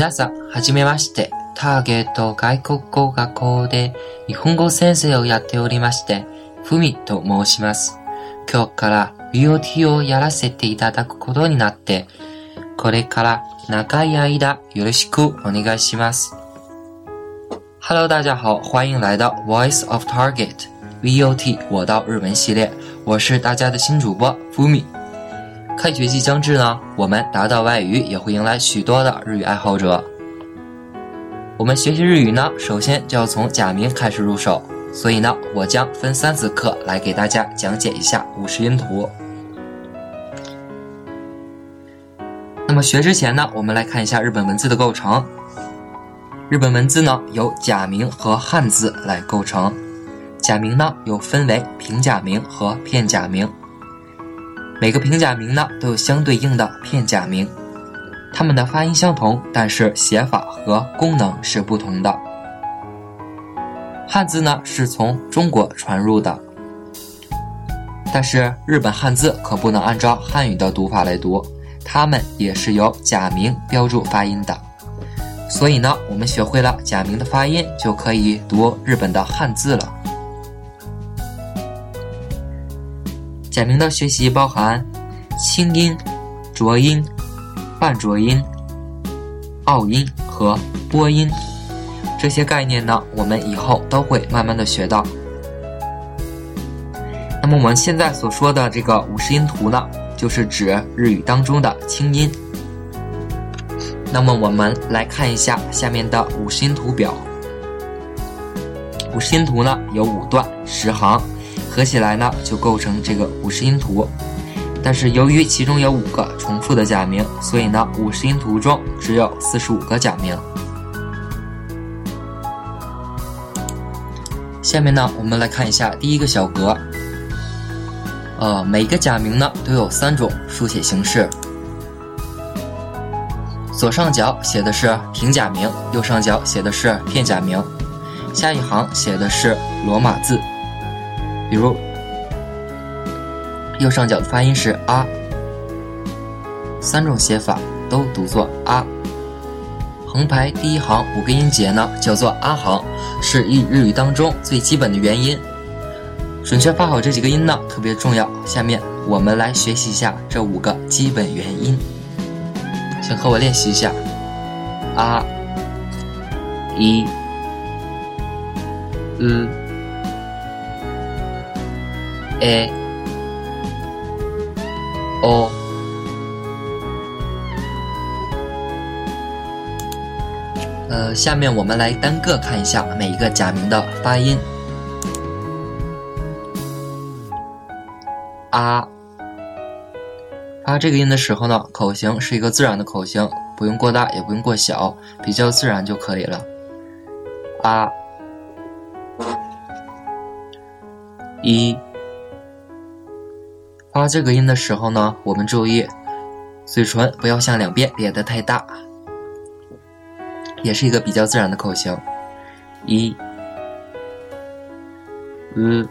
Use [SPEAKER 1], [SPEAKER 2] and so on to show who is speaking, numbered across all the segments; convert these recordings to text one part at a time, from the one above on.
[SPEAKER 1] 皆さん、はじめまして。ターゲット外国語学校で日本語先生をやっておりまして、ふみと申します。今日から BOT をやらせていただくことになって、これから長い間よろしくお願いします。Hello，大家好，欢迎来到 Voice of Target VOT 我到日本系列，我是大家的新主播 Fumi。开学即将至呢，我们达到外语也会迎来许多的日语爱好者。我们学习日语呢，首先就要从假名开始入手，所以呢，我将分三次课来给大家讲解一下五十音图。那么学之前呢，我们来看一下日本文字的构成。日本文字呢由假名和汉字来构成，假名呢又分为平假名和片假名，每个平假名呢都有相对应的片假名。它们的发音相同，但是写法和功能是不同的。汉字呢是从中国传入的，但是日本汉字可不能按照汉语的读法来读，它们也是由假名标注发音的。所以呢，我们学会了假名的发音，就可以读日本的汉字了。假名的学习包含清音、浊音。半浊音、拗音和波音这些概念呢，我们以后都会慢慢的学到。那么我们现在所说的这个五十音图呢，就是指日语当中的清音。那么我们来看一下下面的五十音图表。五十音图呢有五段十行，合起来呢就构成这个五十音图。但是由于其中有五个重复的假名，所以呢，五十音图中只有四十五个假名。下面呢，我们来看一下第一个小格。呃，每个假名呢都有三种书写形式。左上角写的是平假名，右上角写的是片假名，下一行写的是罗马字，比如。右上角的发音是啊，三种写法都读作啊。横排第一行五个音节呢，叫做啊行，是日日语当中最基本的元音。准确发好这几个音呢，特别重要。下面我们来学习一下这五个基本元音，请和我练习一下啊、一、嗯、a o，呃，下面我们来单个看一下每一个假名的发音。啊，发这个音的时候呢，口型是一个自然的口型，不用过大，也不用过小，比较自然就可以了。啊，一。发这个音的时候呢，我们注意嘴唇不要向两边咧得太大，也是一个比较自然的口型。一，嗯，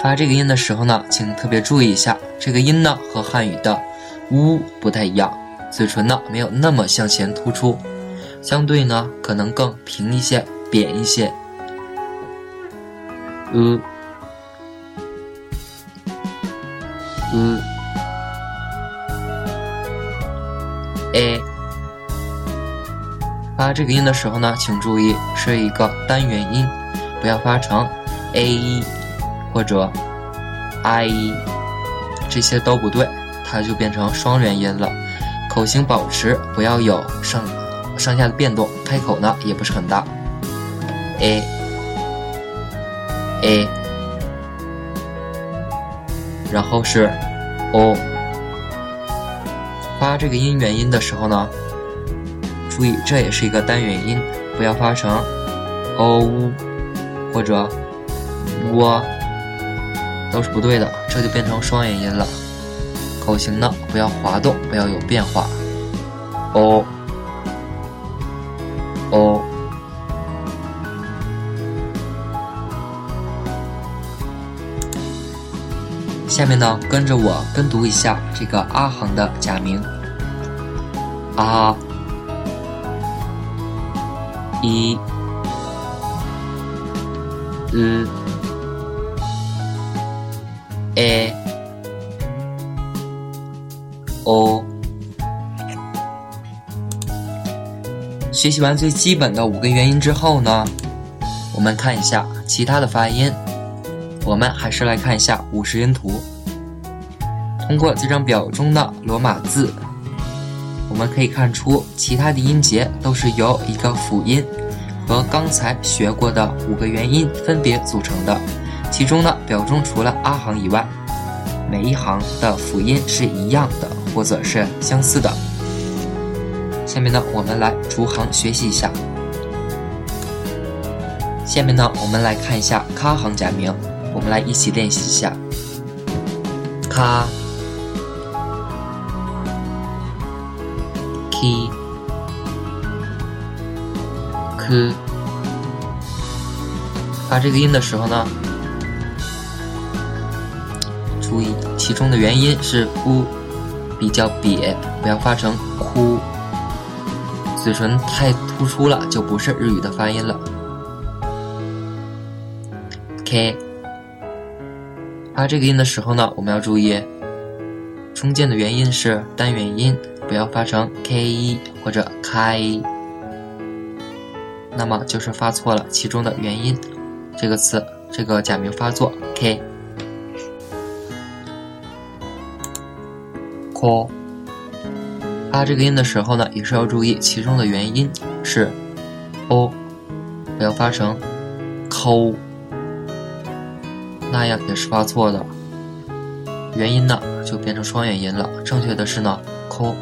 [SPEAKER 1] 发这个音的时候呢，请特别注意一下，这个音呢和汉语的“呜”不太一样，嘴唇呢没有那么向前突出，相对呢可能更平一些、扁一些。嗯。嗯，a 发这个音的时候呢，请注意是一个单元音，不要发成 a 或者 i，这些都不对，它就变成双元音了。口型保持，不要有上上下的变动，开口呢也不是很大。a a。然后是 o，发这个音元音的时候呢，注意这也是一个单元音，不要发成 o 或者 w，都是不对的，这就变成双元音了。口型呢不要滑动，不要有变化。o o。下面呢，跟着我跟读一下这个阿行的假名。 啊、一、う、え、お。学习完最基本的五个元音之后呢，我们看一下其他的发音。 我们还是来看一下五十音图。通过这张表中的罗马字，我们可以看出其他的音节都是由一个辅音和刚才学过的五个元音分别组成的。其中呢，表中除了阿行以外，每一行的辅音是一样的，或者是相似的。下面呢，我们来逐行学习一下。下面呢，我们来看一下卡行假名。我们来一起练习一下，卡、ki、k。发这个音的时候呢，注意其中的元音是 u，比较瘪，不要发成哭。嘴唇太突出了，就不是日语的发音了。k。发这个音的时候呢，我们要注意，中间的元音是单元音，不要发成 k 一或者开，那么就是发错了其中的元音。这个词，这个假名发作 k。ko，发这个音的时候呢，也是要注意其中的元音是 o，不要发成 ko。那样也是发错的，元音呢就变成双元音了。正确的是呢，k。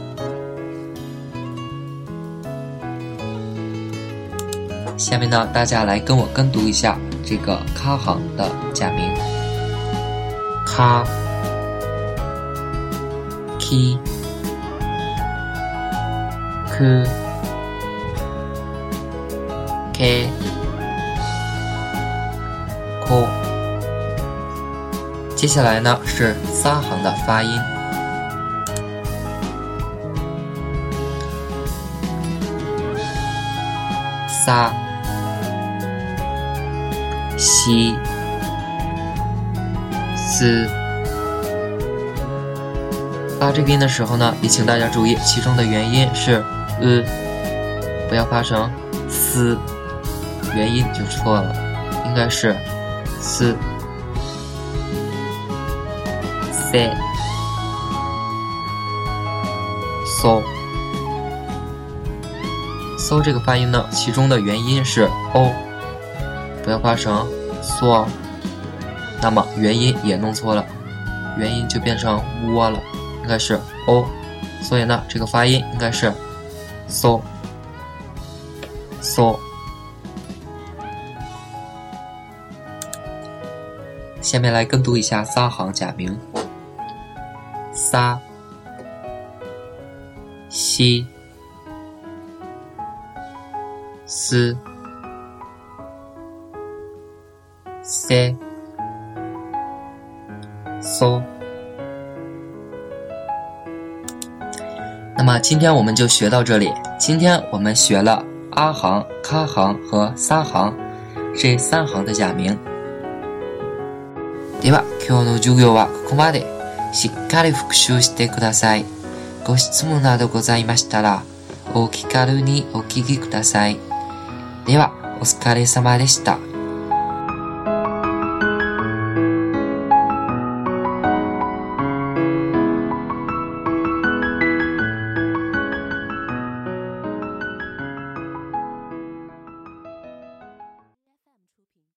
[SPEAKER 1] 下面呢，大家来跟我跟读一下这个卡行的假名：卡、ki、ku、ke、接下来呢是撒行的发音，撒、西、斯。发这个音的时候呢，也请大家注意，其中的元音是呃，不要发成斯，元音就错了，应该是斯。塞、so、so 这个发音呢，其中的元音是 o，不要发成 so，那么元音也弄错了，元音就变成窝了，应该是 o，所以呢，这个发音应该是 so、so。下面来跟读一下三行假名。撒、西、斯、塞、嗦。那么今天我们就学到这里。今天我们学了阿行、卡行和撒行这三行的假名。では今日の授業はここまで。 しっかり復習してください。ご質問などございましたら、お気軽にお聞きください。では、お疲れ様でした。